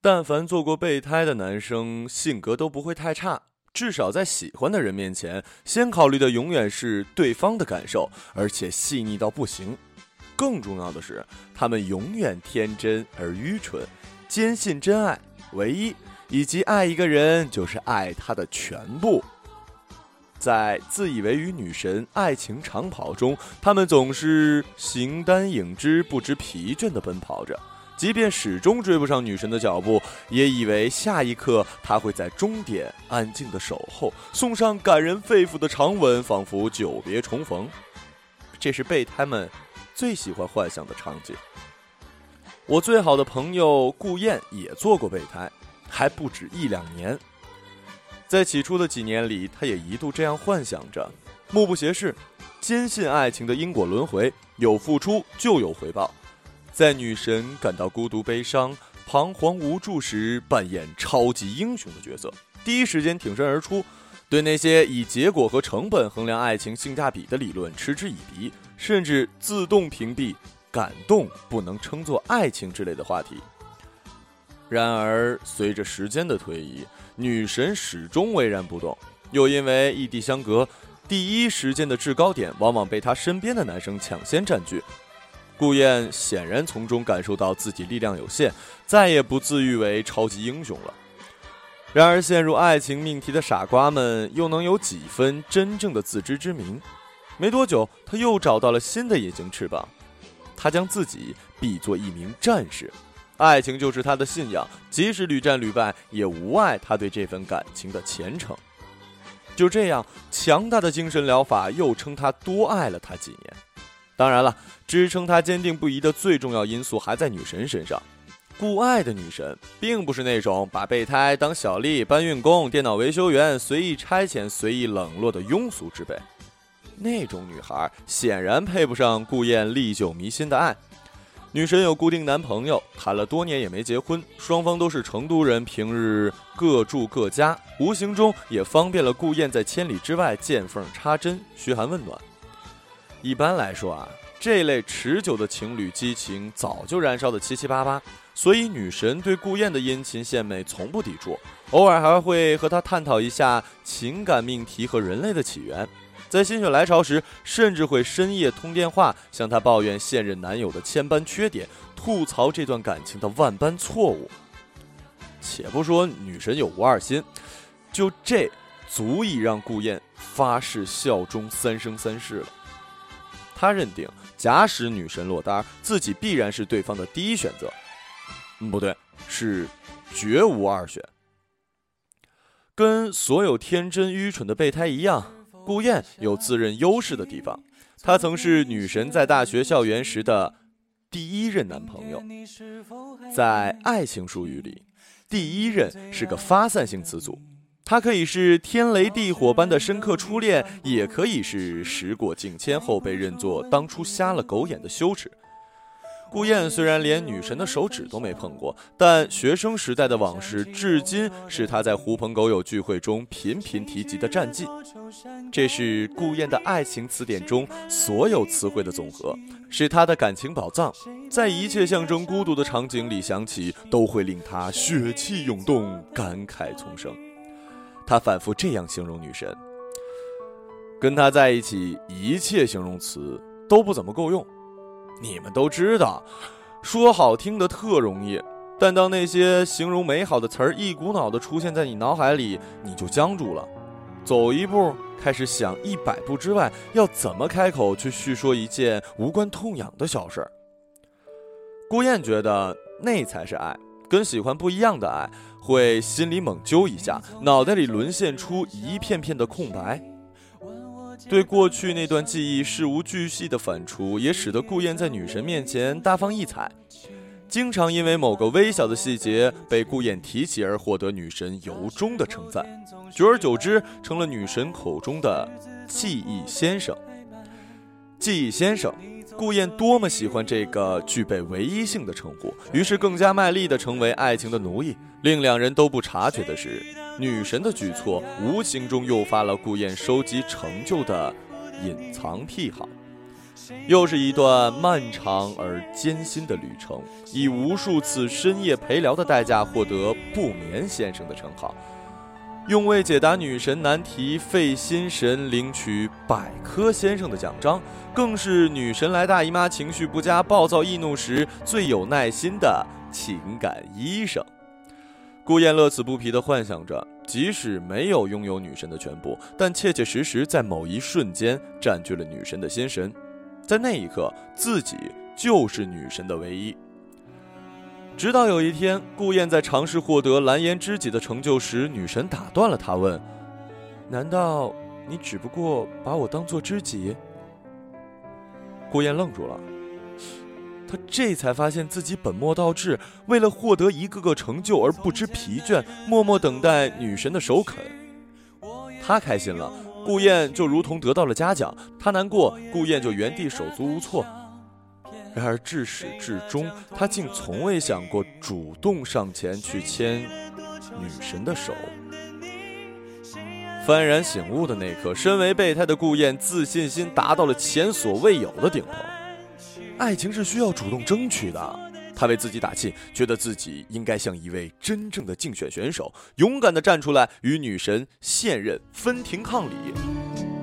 但凡做过备胎的男生，性格都不会太差。至少在喜欢的人面前，先考虑的永远是对方的感受，而且细腻到不行。更重要的是，他们永远天真而愚蠢，坚信真爱唯一，以及爱一个人就是爱他的全部。在自以为与女神爱情长跑中，他们总是形单影只、不知疲倦地奔跑着。即便始终追不上女神的脚步，也以为下一刻她会在终点安静的守候，送上感人肺腑的长吻，仿佛久别重逢。这是备胎们最喜欢幻想的场景。我最好的朋友顾燕也做过备胎，还不止一两年。在起初的几年里，他也一度这样幻想着：目不斜视，坚信爱情的因果轮回，有付出就有回报。在女神感到孤独、悲伤、彷徨、无助时，扮演超级英雄的角色，第一时间挺身而出，对那些以结果和成本衡量爱情性价比的理论嗤之以鼻，甚至自动屏蔽“感动不能称作爱情”之类的话题。然而，随着时间的推移，女神始终巍然不动，又因为异地相隔，第一时间的制高点往往被她身边的男生抢先占据。顾燕显然从中感受到自己力量有限，再也不自誉为超级英雄了。然而，陷入爱情命题的傻瓜们又能有几分真正的自知之明？没多久，他又找到了新的隐形翅膀，他将自己比作一名战士，爱情就是他的信仰，即使屡战屡败，也无碍他对这份感情的虔诚。就这样，强大的精神疗法又称他多爱了他几年。当然了，支撑他坚定不移的最重要因素还在女神身上。顾爱的女神并不是那种把备胎当小丽、搬运工、电脑维修员、随意差遣、随意冷落的庸俗之辈。那种女孩显然配不上顾燕历久弥新的爱。女神有固定男朋友，谈了多年也没结婚，双方都是成都人，平日各住各家，无形中也方便了顾燕在千里之外见缝插针、嘘寒问暖。一般来说啊，这类持久的情侣激情早就燃烧的七七八八，所以女神对顾燕的殷勤献媚从不抵触，偶尔还会和她探讨一下情感命题和人类的起源。在心血来潮时，甚至会深夜通电话，向她抱怨现任男友的千般缺点，吐槽这段感情的万般错误。且不说女神有无二心，就这足以让顾燕发誓效忠三生三世了。他认定，假使女神落单，自己必然是对方的第一选择。不对，是绝无二选。跟所有天真愚蠢的备胎一样，顾燕有自认优势的地方。她曾是女神在大学校园时的第一任男朋友。在爱情术语里，第一任是个发散性词组。他可以是天雷地火般的深刻初恋，也可以是时过境迁后被认作当初瞎了狗眼的羞耻。顾燕虽然连女神的手指都没碰过，但学生时代的往事至今是他在狐朋狗友聚会中频频提及的战绩。这是顾燕的爱情词典中所有词汇的总和，是他的感情宝藏，在一切象征孤独的场景里响起，都会令他血气涌动，感慨丛生。他反复这样形容女神：跟她在一起，一切形容词都不怎么够用。你们都知道，说好听的特容易，但当那些形容美好的词儿一股脑的出现在你脑海里，你就僵住了。走一步，开始想一百步之外，要怎么开口去叙说一件无关痛痒的小事儿。顾燕觉得那才是爱，跟喜欢不一样的爱。会心里猛揪一下，脑袋里沦陷出一片片的空白。对过去那段记忆事无巨细的反刍，也使得顾燕在女神面前大放异彩，经常因为某个微小的细节被顾燕提起而获得女神由衷的称赞，久而久之成了女神口中的记忆先生。记忆先生。顾燕多么喜欢这个具备唯一性的称呼，于是更加卖力地成为爱情的奴役。令两人都不察觉的是，女神的举措无形中诱发了顾燕收集成就的隐藏癖好。又是一段漫长而艰辛的旅程，以无数次深夜陪聊的代价获得“不眠先生”的称号，用为解答女神难题费心神领取“百科先生”的奖章，更是女神来大姨妈情绪不佳、暴躁易怒时最有耐心的情感医生。顾燕乐此不疲地幻想着，即使没有拥有女神的全部，但切切实实在某一瞬间占据了女神的心神，在那一刻，自己就是女神的唯一。直到有一天，顾燕在尝试获得蓝颜知己的成就时，女神打断了她，问：“难道你只不过把我当做知己？”顾燕愣住了。他这才发现自己本末倒置，为了获得一个个成就而不知疲倦，默默等待女神的首肯。他开心了，顾燕就如同得到了嘉奖；他难过，顾燕就原地手足无措。然而至始至终，他竟从未想过主动上前去牵女神的手。幡然醒悟的那刻，身为备胎的顾燕自信心达到了前所未有的顶峰。爱情是需要主动争取的，他为自己打气，觉得自己应该像一位真正的竞选选手，勇敢地站出来与女神现任分庭抗礼。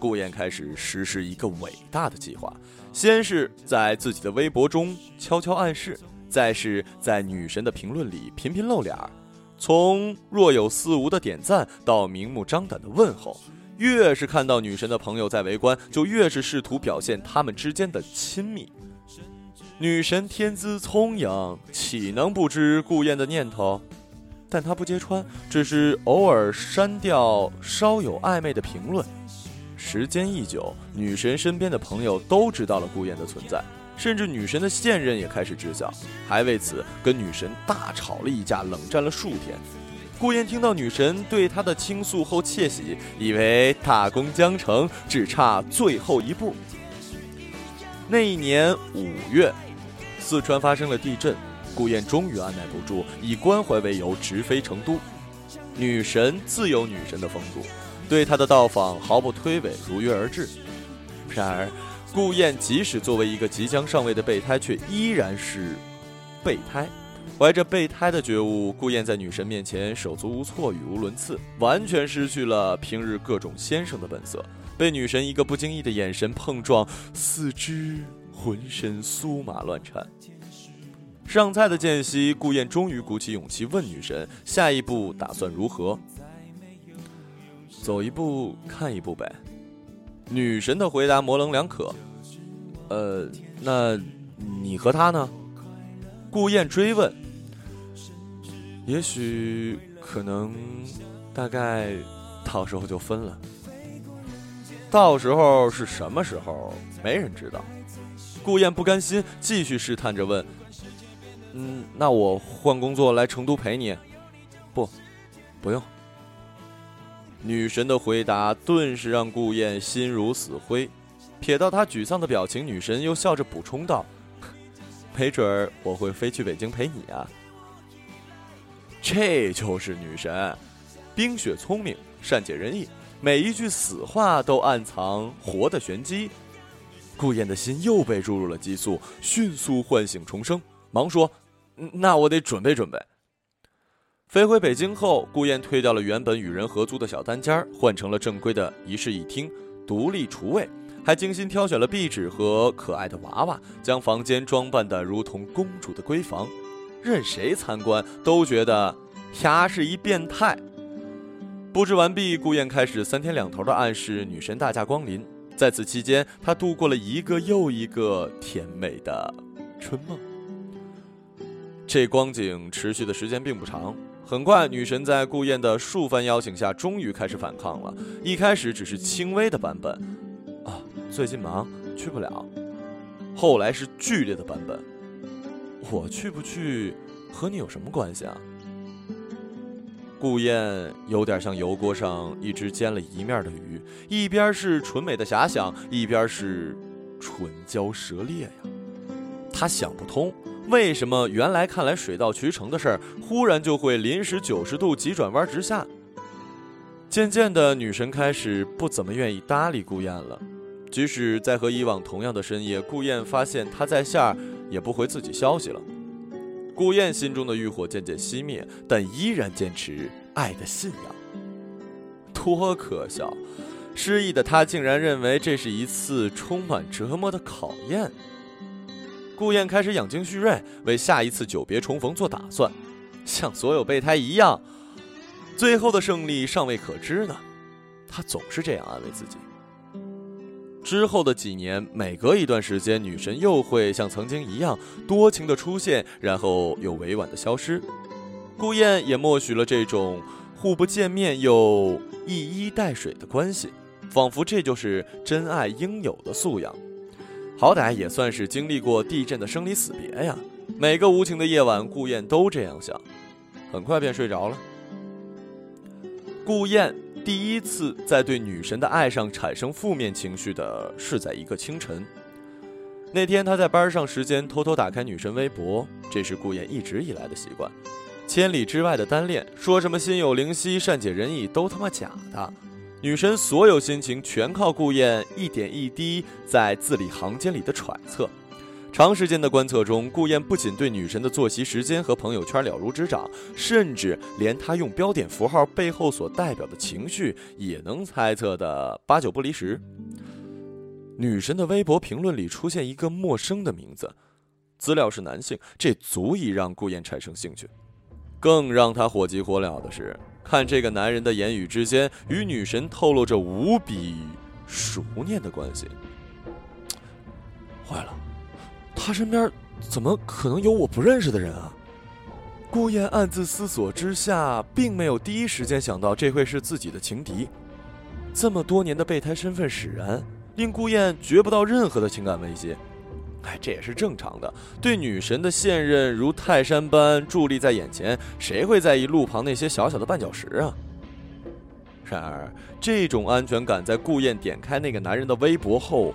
顾燕开始实施一个伟大的计划，先是在自己的微博中悄悄暗示，再是在女神的评论里频频露脸儿，从若有似无的点赞到明目张胆的问候。越是看到女神的朋友在围观，就越是试图表现他们之间的亲密。女神天资聪颖，岂能不知顾燕的念头？但她不揭穿，只是偶尔删掉稍有暧昧的评论。时间一久，女神身边的朋友都知道了顾燕的存在，甚至女神的现任也开始知晓，还为此跟女神大吵了一架，冷战了数天。顾燕听到女神对她的倾诉后窃喜，以为大功将成，只差最后一步。那一年五月，四川发生了地震，顾燕终于按耐不住，以关怀为由直飞成都。女神自有女神的风度，对他的到访毫不推诿，如约而至。然而，顾燕即使作为一个即将上位的备胎，却依然是备胎。怀着备胎的觉悟，顾燕在女神面前手足无措、语无伦次，完全失去了平日各种先生的本色。被女神一个不经意的眼神碰撞，四肢浑身酥麻乱颤。上菜的间隙，顾燕终于鼓起勇气问女神：“下一步打算如何？”走一步看一步呗。女神的回答模棱两可。呃，那你和他呢？顾燕追问：“也许，可能，大概，到时候就分了。到时候是什么时候？没人知道。”顾燕不甘心，继续试探着问：“嗯，那我换工作来成都陪你？不，不用。”女神的回答顿时让顾燕心如死灰。瞥到她沮丧的表情，女神又笑着补充道。没准儿我会飞去北京陪你啊！这就是女神，冰雪聪明，善解人意，每一句死话都暗藏活的玄机。顾燕的心又被注入了激素，迅速唤醒重生，忙说：“那我得准备准备。”飞回北京后，顾燕退掉了原本与人合租的小单间，换成了正规的一室一厅，独立厨卫。还精心挑选了壁纸和可爱的娃娃，将房间装扮得如同公主的闺房，任谁参观都觉得呀是一变态。布置完毕，顾燕开始三天两头的暗示女神大驾光临。在此期间，她度过了一个又一个甜美的春梦。这光景持续的时间并不长，很快，女神在顾燕的数番邀请下，终于开始反抗了。一开始只是轻微的版本。啊最近忙，去不了。后来是剧烈的版本。我去不去，和你有什么关系啊？顾燕有点像油锅上一只煎了一面的鱼，一边是纯美的遐想，一边是唇焦舌裂呀。他想不通，为什么原来看来水到渠成的事儿，忽然就会临时九十度急转弯直下？渐渐的，女神开始不怎么愿意搭理顾燕了。即使在和以往同样的深夜，顾燕发现他在线儿，也不回自己消息了。顾燕心中的欲火渐渐熄灭，但依然坚持爱的信仰。多可笑！失意的他竟然认为这是一次充满折磨的考验。顾燕开始养精蓄锐，为下一次久别重逢做打算。像所有备胎一样，最后的胜利尚未可知呢。他总是这样安慰自己。之后的几年，每隔一段时间，女神又会像曾经一样多情的出现，然后又委婉的消失。顾燕也默许了这种互不见面又一衣带水的关系，仿佛这就是真爱应有的素养。好歹也算是经历过地震的生离死别呀。每个无情的夜晚，顾燕都这样想，很快便睡着了。顾燕。第一次在对女神的爱上产生负面情绪的是在一个清晨。那天他在班上时间偷偷打开女神微博，这是顾燕一直以来的习惯。千里之外的单恋，说什么心有灵犀、善解人意都他妈假的。女神所有心情全靠顾燕一点一滴在字里行间里的揣测。长时间的观测中，顾燕不仅对女神的作息时间和朋友圈了如指掌，甚至连她用标点符号背后所代表的情绪也能猜测的八九不离十。女神的微博评论里出现一个陌生的名字，资料是男性，这足以让顾燕产生兴趣。更让她火急火燎的是，看这个男人的言语之间与女神透露着无比熟念的关系。坏了！他身边怎么可能有我不认识的人啊？顾燕暗自思索之下，并没有第一时间想到这会是自己的情敌。这么多年的备胎身份使然，令顾燕觉不到任何的情感危机。哎，这也是正常的。对女神的现任如泰山般伫立在眼前，谁会在意路旁那些小小的绊脚石啊？然而，这种安全感在顾燕点开那个男人的微博后，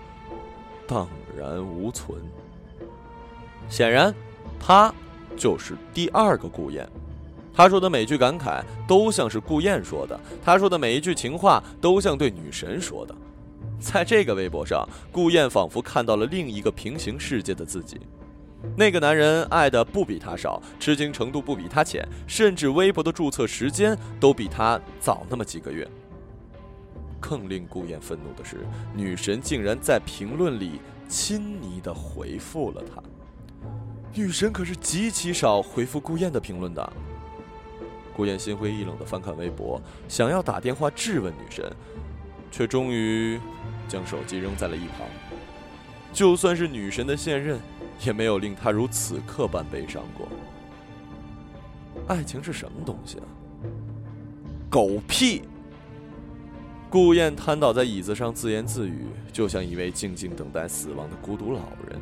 荡然无存。显然，他就是第二个顾燕。他说的每句感慨都像是顾燕说的，他说的每一句情话都像对女神说的。在这个微博上，顾燕仿佛看到了另一个平行世界的自己。那个男人爱的不比他少，痴情程度不比他浅，甚至微博的注册时间都比他早那么几个月。更令顾燕愤怒的是，女神竟然在评论里亲昵的回复了他。女神可是极其少回复顾燕的评论的。顾燕心灰意冷的翻看微博，想要打电话质问女神，却终于将手机扔在了一旁。就算是女神的现任，也没有令她如此刻般悲伤过。爱情是什么东西啊？狗屁！顾燕瘫倒在椅子上自言自语，就像一位静静等待死亡的孤独老人。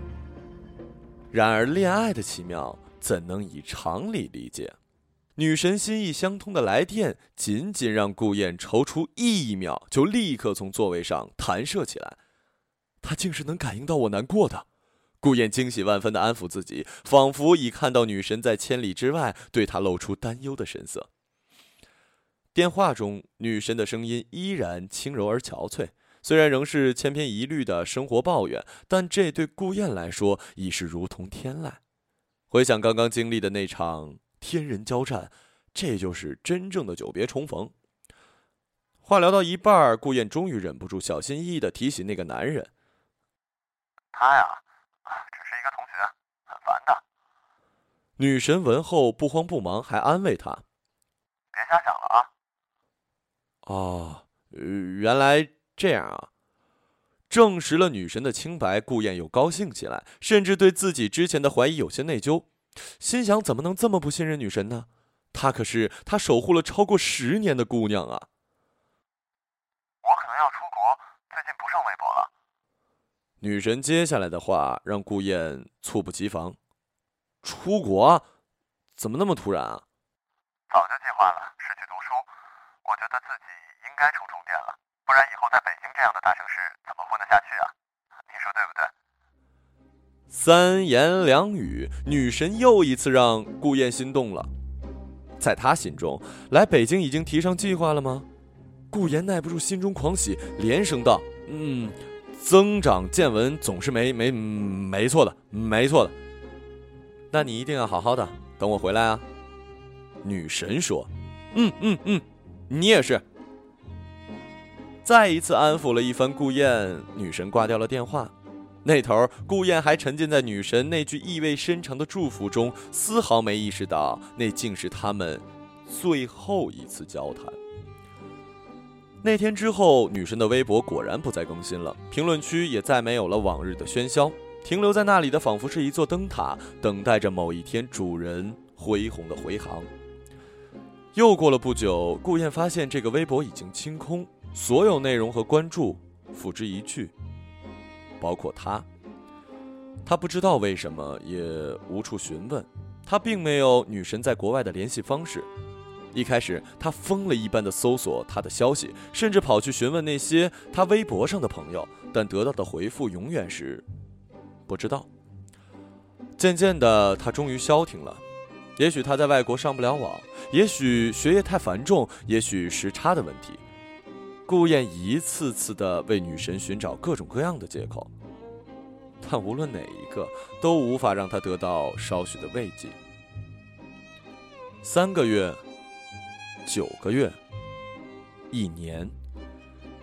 然而，恋爱的奇妙怎能以常理理解？女神心意相通的来电，仅仅让顾燕踌躇一秒，就立刻从座位上弹射起来。她竟是能感应到我难过的。顾燕惊喜万分的安抚自己，仿佛已看到女神在千里之外对她露出担忧的神色。电话中，女神的声音依然轻柔而憔悴。虽然仍是千篇一律的生活抱怨，但这对顾燕来说已是如同天籁。回想刚刚经历的那场天人交战，这就是真正的久别重逢。话聊到一半，顾燕终于忍不住小心翼翼的提起那个男人：“他呀，只是一个同学，很烦的。”女神闻后不慌不忙，还安慰他：“别瞎想了啊。”哦，原来。这样啊，证实了女神的清白，顾燕又高兴起来，甚至对自己之前的怀疑有些内疚，心想怎么能这么不信任女神呢？她可是她守护了超过十年的姑娘啊！我可能要出国，最近不上微博了。女神接下来的话让顾燕猝不及防，出国？怎么那么突然啊？早就计划了，是去读书。我觉得自己应该充充电了。不然以后在北京这样的大城市怎么混得下去啊？你说对不对？三言两语，女神又一次让顾燕心动了。在她心中，来北京已经提上计划了吗？顾言耐不住心中狂喜，连声道：“嗯，增长见闻总是没没没错的，没错的。那你一定要好好的，等我回来啊。”女神说：“嗯嗯嗯，你也是。”再一次安抚了一番顾燕，女神挂掉了电话。那头，顾燕还沉浸在女神那句意味深长的祝福中，丝毫没意识到那竟是他们最后一次交谈。那天之后，女神的微博果然不再更新了，评论区也再没有了往日的喧嚣，停留在那里的仿佛是一座灯塔，等待着某一天主人恢宏的回航。又过了不久，顾燕发现这个微博已经清空，所有内容和关注付之一炬。包括他，他不知道为什么，也无处询问。他并没有女神在国外的联系方式。一开始，他疯了一般的搜索她的消息，甚至跑去询问那些他微博上的朋友，但得到的回复永远是不知道。渐渐的，他终于消停了。也许他在外国上不了网，也许学业太繁重，也许时差的问题。顾燕一次次的为女神寻找各种各样的借口，但无论哪一个都无法让她得到稍许的慰藉。三个月，九个月，一年，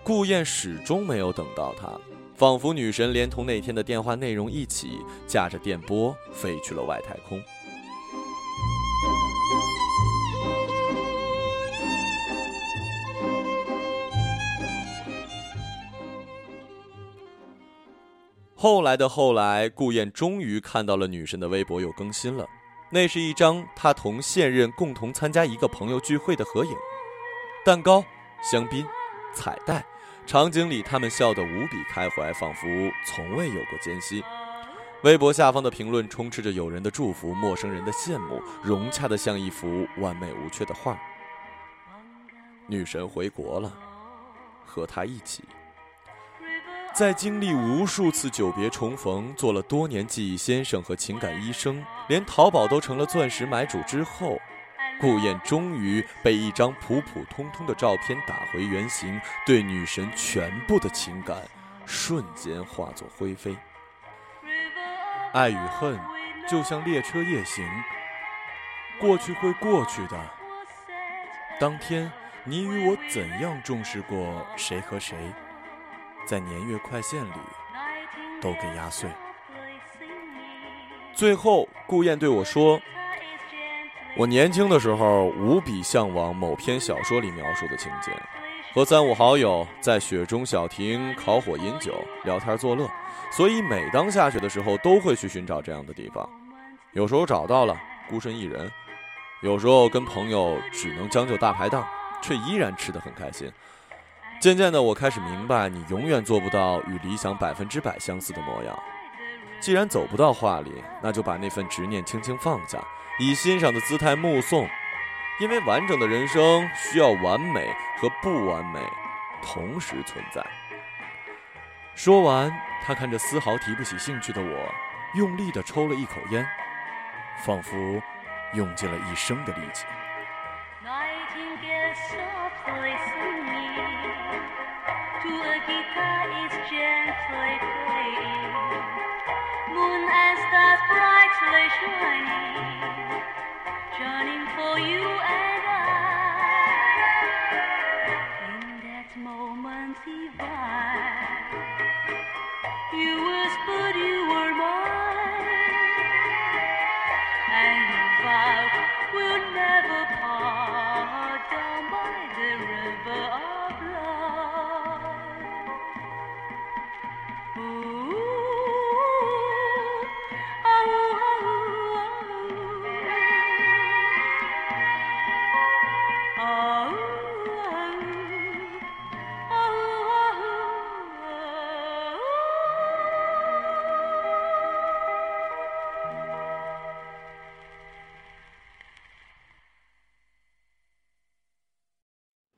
顾燕始终没有等到他，仿佛女神连同那天的电话内容一起，驾着电波飞去了外太空。后来的后来，顾燕终于看到了女神的微博又更新了。那是一张她同现任共同参加一个朋友聚会的合影，蛋糕、香槟、彩带，场景里他们笑得无比开怀，仿佛从未有过间隙。微博下方的评论充斥着友人的祝福、陌生人的羡慕，融洽的像一幅完美无缺的画。女神回国了，和她一起。在经历无数次久别重逢，做了多年记忆先生和情感医生，连淘宝都成了钻石买主之后，顾燕终于被一张普普通通的照片打回原形，对女神全部的情感瞬间化作灰飞。爱与恨就像列车夜行，过去会过去的。当天，你与我怎样重视过谁和谁？在年月快线里，都给压碎。最后，顾燕对我说：“我年轻的时候无比向往某篇小说里描述的情节，和三五好友在雪中小亭烤火饮酒、聊天作乐，所以每当下雪的时候，都会去寻找这样的地方。有时候找到了，孤身一人；有时候跟朋友只能将就大排档，却依然吃得很开心。”渐渐的，我开始明白，你永远做不到与理想百分之百相似的模样。既然走不到画里，那就把那份执念轻轻放下，以欣赏的姿态目送。因为完整的人生需要完美和不完美同时存在。说完，他看着丝毫提不起兴趣的我，用力地抽了一口烟，仿佛用尽了一生的力气。moon and stars brightly shining, shining for you.